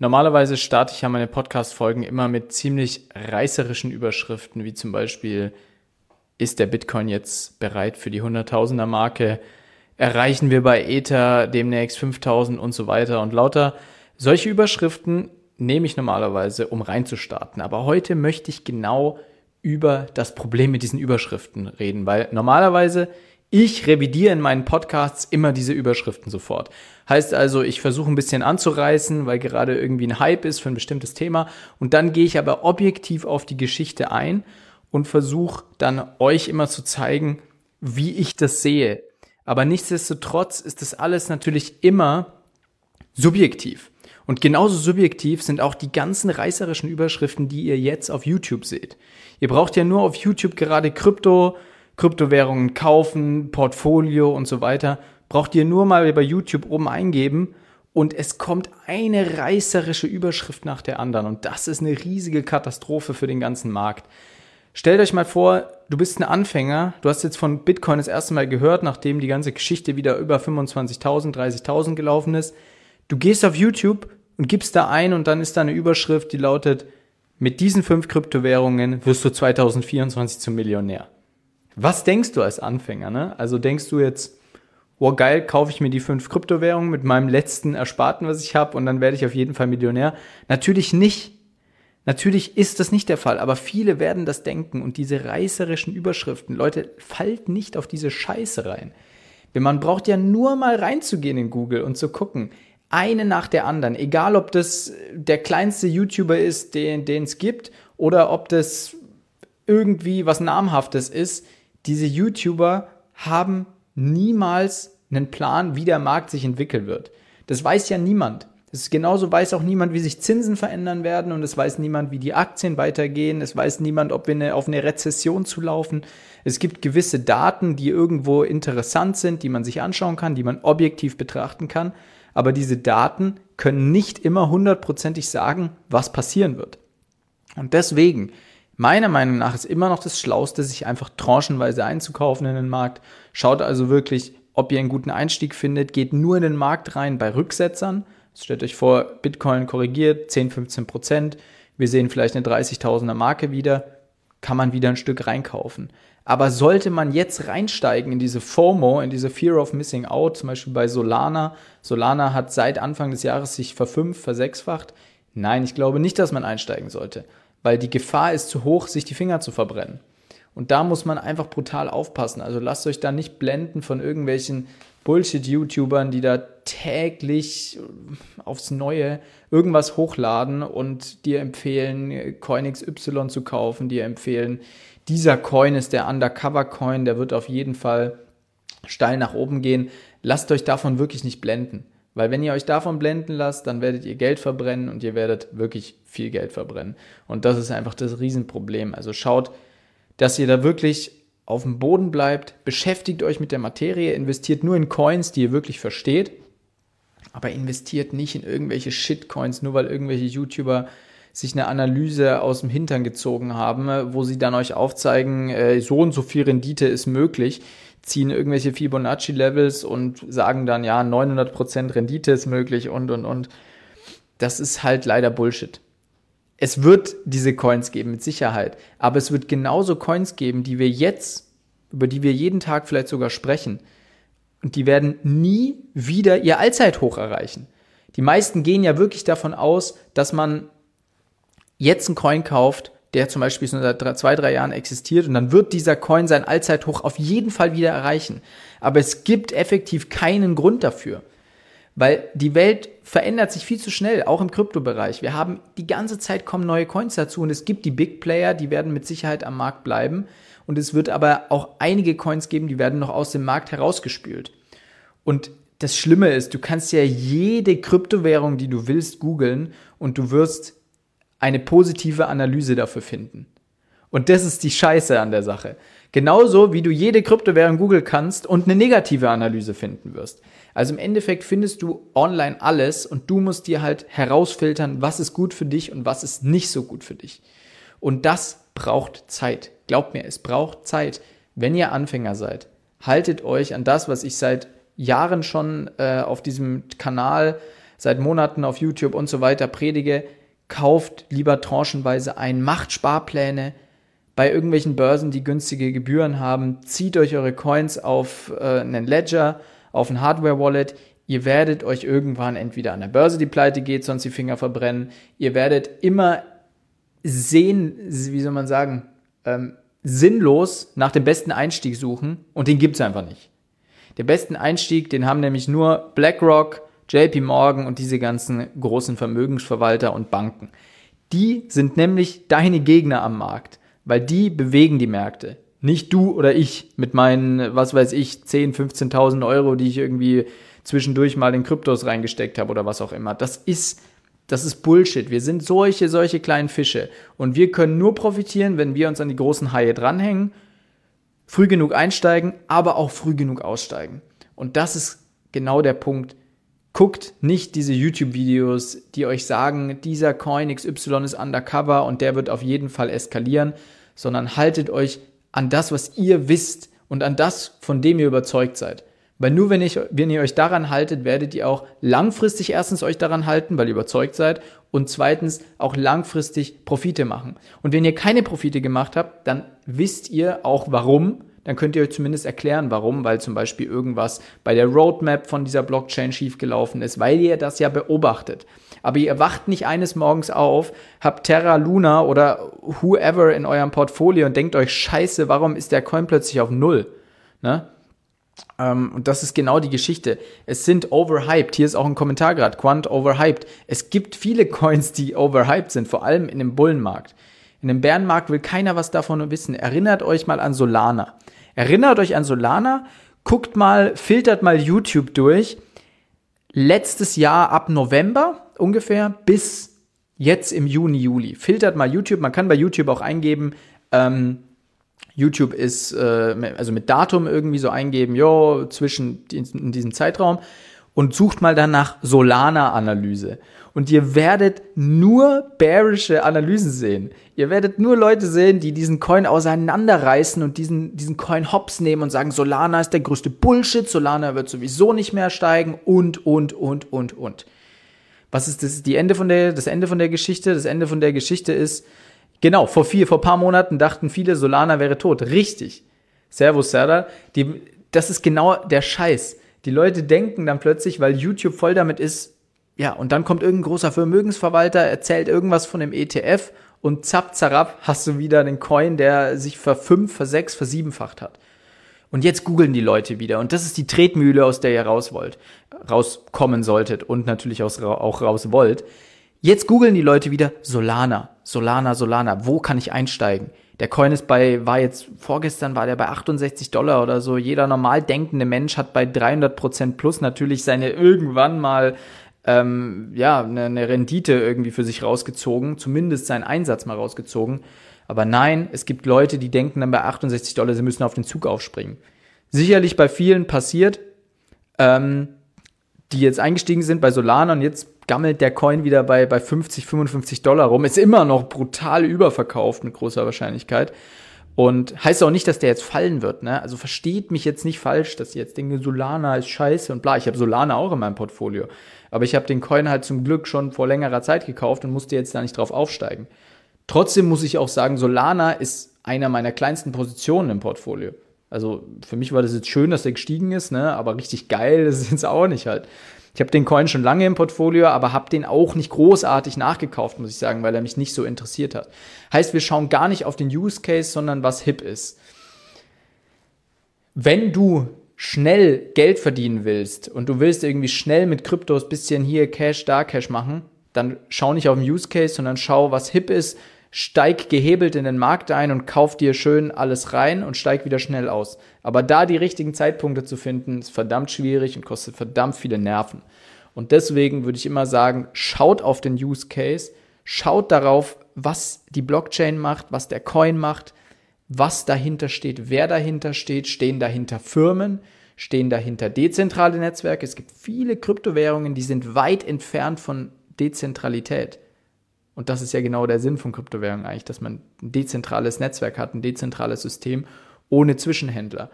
Normalerweise starte ich ja meine Podcast-Folgen immer mit ziemlich reißerischen Überschriften, wie zum Beispiel, ist der Bitcoin jetzt bereit für die Hunderttausender Marke? Erreichen wir bei Ether demnächst 5000 und so weiter und lauter. Solche Überschriften nehme ich normalerweise, um reinzustarten. Aber heute möchte ich genau über das Problem mit diesen Überschriften reden, weil normalerweise ich revidiere in meinen Podcasts immer diese Überschriften sofort. Heißt also, ich versuche ein bisschen anzureißen, weil gerade irgendwie ein Hype ist für ein bestimmtes Thema. Und dann gehe ich aber objektiv auf die Geschichte ein und versuche dann euch immer zu zeigen, wie ich das sehe. Aber nichtsdestotrotz ist das alles natürlich immer subjektiv. Und genauso subjektiv sind auch die ganzen reißerischen Überschriften, die ihr jetzt auf YouTube seht. Ihr braucht ja nur auf YouTube gerade Krypto, Kryptowährungen kaufen, Portfolio und so weiter, braucht ihr nur mal bei YouTube oben eingeben und es kommt eine reißerische Überschrift nach der anderen und das ist eine riesige Katastrophe für den ganzen Markt. Stellt euch mal vor, du bist ein Anfänger, du hast jetzt von Bitcoin das erste Mal gehört, nachdem die ganze Geschichte wieder über 25.000, 30.000 gelaufen ist. Du gehst auf YouTube und gibst da ein und dann ist da eine Überschrift, die lautet, mit diesen fünf Kryptowährungen wirst du 2024 zum Millionär. Was denkst du als Anfänger? Ne? Also denkst du jetzt, oh geil, kaufe ich mir die fünf Kryptowährungen mit meinem letzten Ersparten, was ich habe, und dann werde ich auf jeden Fall Millionär? Natürlich nicht. Natürlich ist das nicht der Fall, aber viele werden das denken und diese reißerischen Überschriften, Leute, fallt nicht auf diese Scheiße rein. Man braucht ja nur mal reinzugehen in Google und zu gucken, eine nach der anderen, egal ob das der kleinste YouTuber ist, den es gibt, oder ob das irgendwie was Namhaftes ist, diese YouTuber haben niemals einen Plan, wie der Markt sich entwickeln wird. Das weiß ja niemand. Das genauso weiß auch niemand, wie sich Zinsen verändern werden und es weiß niemand, wie die Aktien weitergehen. Es weiß niemand, ob wir eine, auf eine Rezession zulaufen. Es gibt gewisse Daten, die irgendwo interessant sind, die man sich anschauen kann, die man objektiv betrachten kann. Aber diese Daten können nicht immer hundertprozentig sagen, was passieren wird. Und deswegen Meiner Meinung nach ist immer noch das Schlauste, sich einfach tranchenweise einzukaufen in den Markt. Schaut also wirklich, ob ihr einen guten Einstieg findet. Geht nur in den Markt rein bei Rücksetzern. Stellt euch vor, Bitcoin korrigiert 10, 15 Prozent. Wir sehen vielleicht eine 30.000er Marke wieder. Kann man wieder ein Stück reinkaufen. Aber sollte man jetzt reinsteigen in diese FOMO, in diese Fear of Missing Out, zum Beispiel bei Solana, Solana hat seit Anfang des Jahres sich verfünf, versechsfacht. Nein, ich glaube nicht, dass man einsteigen sollte weil die Gefahr ist zu hoch, sich die Finger zu verbrennen. Und da muss man einfach brutal aufpassen. Also lasst euch da nicht blenden von irgendwelchen Bullshit-YouTubern, die da täglich aufs Neue irgendwas hochladen und dir empfehlen, Coin XY zu kaufen, dir empfehlen, dieser Coin ist der Undercover-Coin, der wird auf jeden Fall steil nach oben gehen. Lasst euch davon wirklich nicht blenden. Weil wenn ihr euch davon blenden lasst, dann werdet ihr Geld verbrennen und ihr werdet wirklich viel Geld verbrennen. Und das ist einfach das Riesenproblem. Also schaut, dass ihr da wirklich auf dem Boden bleibt, beschäftigt euch mit der Materie, investiert nur in Coins, die ihr wirklich versteht, aber investiert nicht in irgendwelche Shitcoins, nur weil irgendwelche YouTuber sich eine Analyse aus dem Hintern gezogen haben, wo sie dann euch aufzeigen, äh, so und so viel Rendite ist möglich ziehen irgendwelche Fibonacci-Levels und sagen dann, ja, 900% Rendite ist möglich und, und, und. Das ist halt leider Bullshit. Es wird diese Coins geben, mit Sicherheit. Aber es wird genauso Coins geben, die wir jetzt, über die wir jeden Tag vielleicht sogar sprechen. Und die werden nie wieder ihr Allzeithoch erreichen. Die meisten gehen ja wirklich davon aus, dass man jetzt einen Coin kauft, der zum Beispiel schon seit zwei, drei Jahren existiert und dann wird dieser Coin sein Allzeithoch auf jeden Fall wieder erreichen. Aber es gibt effektiv keinen Grund dafür. Weil die Welt verändert sich viel zu schnell, auch im Kryptobereich. Wir haben die ganze Zeit kommen neue Coins dazu und es gibt die Big Player, die werden mit Sicherheit am Markt bleiben. Und es wird aber auch einige Coins geben, die werden noch aus dem Markt herausgespült. Und das Schlimme ist, du kannst ja jede Kryptowährung, die du willst, googeln und du wirst eine positive Analyse dafür finden. Und das ist die Scheiße an der Sache. Genauso wie du jede Kryptowährung Google kannst und eine negative Analyse finden wirst. Also im Endeffekt findest du online alles und du musst dir halt herausfiltern, was ist gut für dich und was ist nicht so gut für dich. Und das braucht Zeit. Glaubt mir, es braucht Zeit. Wenn ihr Anfänger seid, haltet euch an das, was ich seit Jahren schon äh, auf diesem Kanal seit Monaten auf YouTube und so weiter predige, kauft lieber tranchenweise ein, macht Sparpläne bei irgendwelchen Börsen, die günstige Gebühren haben, zieht euch eure Coins auf äh, einen Ledger, auf ein Hardware-Wallet. Ihr werdet euch irgendwann entweder an der Börse die Pleite geht, sonst die Finger verbrennen. Ihr werdet immer sehen, wie soll man sagen, ähm, sinnlos nach dem besten Einstieg suchen und den gibt's einfach nicht. Der besten Einstieg, den haben nämlich nur BlackRock, JP Morgan und diese ganzen großen Vermögensverwalter und Banken. Die sind nämlich deine Gegner am Markt, weil die bewegen die Märkte. Nicht du oder ich mit meinen, was weiß ich, 10, 15.000 Euro, die ich irgendwie zwischendurch mal in Kryptos reingesteckt habe oder was auch immer. Das ist, das ist Bullshit. Wir sind solche, solche kleinen Fische. Und wir können nur profitieren, wenn wir uns an die großen Haie dranhängen, früh genug einsteigen, aber auch früh genug aussteigen. Und das ist genau der Punkt, Guckt nicht diese YouTube-Videos, die euch sagen, dieser Coin XY ist undercover und der wird auf jeden Fall eskalieren, sondern haltet euch an das, was ihr wisst und an das, von dem ihr überzeugt seid. Weil nur wenn, ich, wenn ihr euch daran haltet, werdet ihr auch langfristig erstens euch daran halten, weil ihr überzeugt seid und zweitens auch langfristig Profite machen. Und wenn ihr keine Profite gemacht habt, dann wisst ihr auch warum dann könnt ihr euch zumindest erklären, warum, weil zum Beispiel irgendwas bei der Roadmap von dieser Blockchain schiefgelaufen ist, weil ihr das ja beobachtet. Aber ihr wacht nicht eines Morgens auf, habt Terra Luna oder whoever in eurem Portfolio und denkt euch, scheiße, warum ist der Coin plötzlich auf Null? Ne? Ähm, und das ist genau die Geschichte. Es sind overhyped. Hier ist auch ein Kommentar gerade. Quant overhyped. Es gibt viele Coins, die overhyped sind, vor allem in dem Bullenmarkt. In dem Bärenmarkt will keiner was davon wissen. Erinnert euch mal an Solana. Erinnert euch an Solana, guckt mal, filtert mal YouTube durch. Letztes Jahr ab November ungefähr bis jetzt im Juni, Juli. Filtert mal YouTube. Man kann bei YouTube auch eingeben, ähm, YouTube ist, äh, also mit Datum irgendwie so eingeben, jo, zwischen in diesem Zeitraum und sucht mal dann nach Solana-Analyse und ihr werdet nur bearische Analysen sehen. Ihr werdet nur Leute sehen, die diesen Coin auseinanderreißen und diesen, diesen Coin hops nehmen und sagen, Solana ist der größte Bullshit, Solana wird sowieso nicht mehr steigen und, und, und, und, und. Was ist das, die Ende von der, das Ende von der Geschichte? Das Ende von der Geschichte ist, genau, vor vier, vor paar Monaten dachten viele, Solana wäre tot. Richtig. Servus, Serdar. Die, das ist genau der Scheiß. Die Leute denken dann plötzlich, weil YouTube voll damit ist, ja, und dann kommt irgendein großer Vermögensverwalter, erzählt irgendwas von dem ETF und zapp, zarab, hast du wieder den Coin, der sich verfünf, versechs, versiebenfacht hat. Und jetzt googeln die Leute wieder. Und das ist die Tretmühle, aus der ihr raus wollt, rauskommen solltet und natürlich auch raus wollt. Jetzt googeln die Leute wieder Solana, Solana, Solana. Wo kann ich einsteigen? Der Coin ist bei, war jetzt, vorgestern war der bei 68 Dollar oder so. Jeder normal denkende Mensch hat bei 300 Prozent plus natürlich seine irgendwann mal ähm, ja, eine, eine Rendite irgendwie für sich rausgezogen, zumindest seinen Einsatz mal rausgezogen. Aber nein, es gibt Leute, die denken dann bei 68 Dollar, sie müssen auf den Zug aufspringen. Sicherlich bei vielen passiert, ähm, die jetzt eingestiegen sind bei Solana und jetzt gammelt der Coin wieder bei, bei 50, 55 Dollar rum. Ist immer noch brutal überverkauft mit großer Wahrscheinlichkeit. Und heißt auch nicht, dass der jetzt fallen wird, ne? Also versteht mich jetzt nicht falsch, dass ihr jetzt denke, Solana ist scheiße und bla. Ich habe Solana auch in meinem Portfolio. Aber ich habe den Coin halt zum Glück schon vor längerer Zeit gekauft und musste jetzt da nicht drauf aufsteigen. Trotzdem muss ich auch sagen, Solana ist einer meiner kleinsten Positionen im Portfolio. Also für mich war das jetzt schön, dass der gestiegen ist, ne? aber richtig geil ist es jetzt auch nicht halt. Ich habe den Coin schon lange im Portfolio, aber habe den auch nicht großartig nachgekauft, muss ich sagen, weil er mich nicht so interessiert hat. Heißt, wir schauen gar nicht auf den Use Case, sondern was hip ist. Wenn du schnell Geld verdienen willst und du willst irgendwie schnell mit Kryptos bisschen hier Cash, da Cash machen, dann schau nicht auf den Use Case, sondern schau, was hip ist, steig gehebelt in den Markt ein und kauf dir schön alles rein und steig wieder schnell aus. Aber da die richtigen Zeitpunkte zu finden, ist verdammt schwierig und kostet verdammt viele Nerven. Und deswegen würde ich immer sagen, schaut auf den Use Case, schaut darauf, was die Blockchain macht, was der Coin macht, was dahinter steht, wer dahinter steht, stehen dahinter Firmen, stehen dahinter dezentrale Netzwerke. Es gibt viele Kryptowährungen, die sind weit entfernt von Dezentralität. Und das ist ja genau der Sinn von Kryptowährungen eigentlich, dass man ein dezentrales Netzwerk hat, ein dezentrales System ohne Zwischenhändler.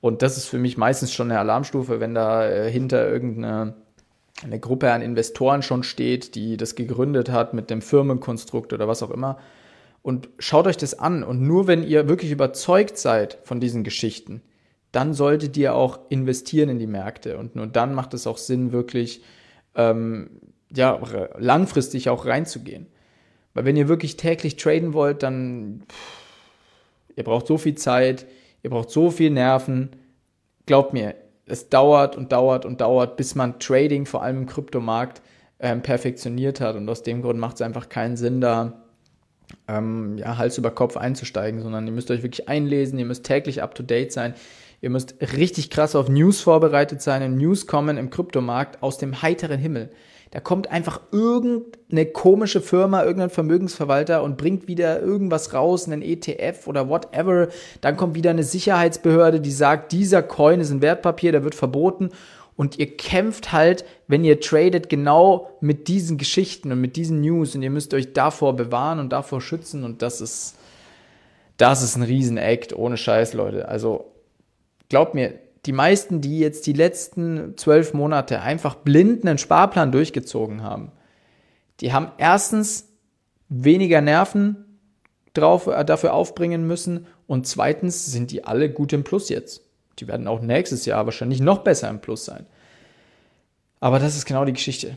Und das ist für mich meistens schon eine Alarmstufe, wenn da äh, hinter irgendeine eine Gruppe an Investoren schon steht, die das gegründet hat mit dem Firmenkonstrukt oder was auch immer. Und schaut euch das an. Und nur wenn ihr wirklich überzeugt seid von diesen Geschichten, dann solltet ihr auch investieren in die Märkte. Und nur dann macht es auch Sinn, wirklich ähm, ja, langfristig auch reinzugehen. Weil wenn ihr wirklich täglich traden wollt, dann pff, ihr braucht so viel Zeit, ihr braucht so viel Nerven. Glaubt mir, es dauert und dauert und dauert, bis man Trading, vor allem im Kryptomarkt, ähm, perfektioniert hat. Und aus dem Grund macht es einfach keinen Sinn, da ähm, ja, Hals über Kopf einzusteigen, sondern ihr müsst euch wirklich einlesen, ihr müsst täglich up-to-date sein, ihr müsst richtig krass auf News vorbereitet sein. Und News kommen im Kryptomarkt aus dem heiteren Himmel. Da kommt einfach irgendeine komische Firma, irgendein Vermögensverwalter und bringt wieder irgendwas raus, einen ETF oder whatever. Dann kommt wieder eine Sicherheitsbehörde, die sagt, dieser Coin ist ein Wertpapier, der wird verboten. Und ihr kämpft halt, wenn ihr tradet, genau mit diesen Geschichten und mit diesen News. Und ihr müsst euch davor bewahren und davor schützen. Und das ist, das ist ein Riesenakt, ohne Scheiß, Leute. Also glaubt mir, die meisten, die jetzt die letzten zwölf Monate einfach blind einen Sparplan durchgezogen haben, die haben erstens weniger Nerven drauf, äh, dafür aufbringen müssen und zweitens sind die alle gut im Plus jetzt. Die werden auch nächstes Jahr wahrscheinlich noch besser im Plus sein. Aber das ist genau die Geschichte.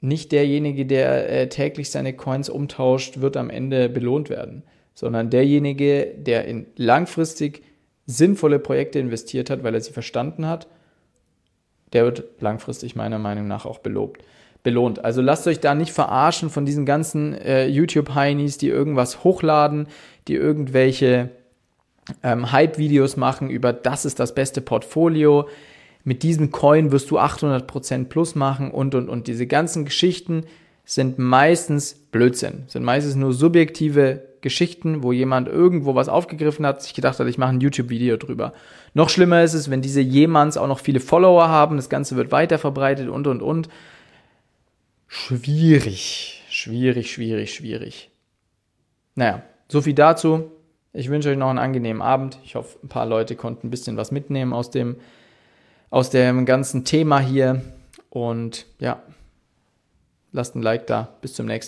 Nicht derjenige, der äh, täglich seine Coins umtauscht, wird am Ende belohnt werden, sondern derjenige, der in langfristig sinnvolle Projekte investiert hat, weil er sie verstanden hat, der wird langfristig meiner Meinung nach auch belobt, belohnt. Also lasst euch da nicht verarschen von diesen ganzen äh, YouTube-Heinis, die irgendwas hochladen, die irgendwelche ähm, Hype-Videos machen über das ist das beste Portfolio. Mit diesem Coin wirst du 800% plus machen und, und, und. Diese ganzen Geschichten sind meistens Blödsinn, sind meistens nur subjektive Geschichten, wo jemand irgendwo was aufgegriffen hat, sich gedacht hat, ich mache ein YouTube-Video drüber. Noch schlimmer ist es, wenn diese jemands auch noch viele Follower haben, das Ganze wird weiter verbreitet und, und, und. Schwierig, schwierig, schwierig, schwierig. Naja, so viel dazu. Ich wünsche euch noch einen angenehmen Abend. Ich hoffe, ein paar Leute konnten ein bisschen was mitnehmen aus dem, aus dem ganzen Thema hier. Und ja, lasst ein Like da. Bis zum nächsten Mal.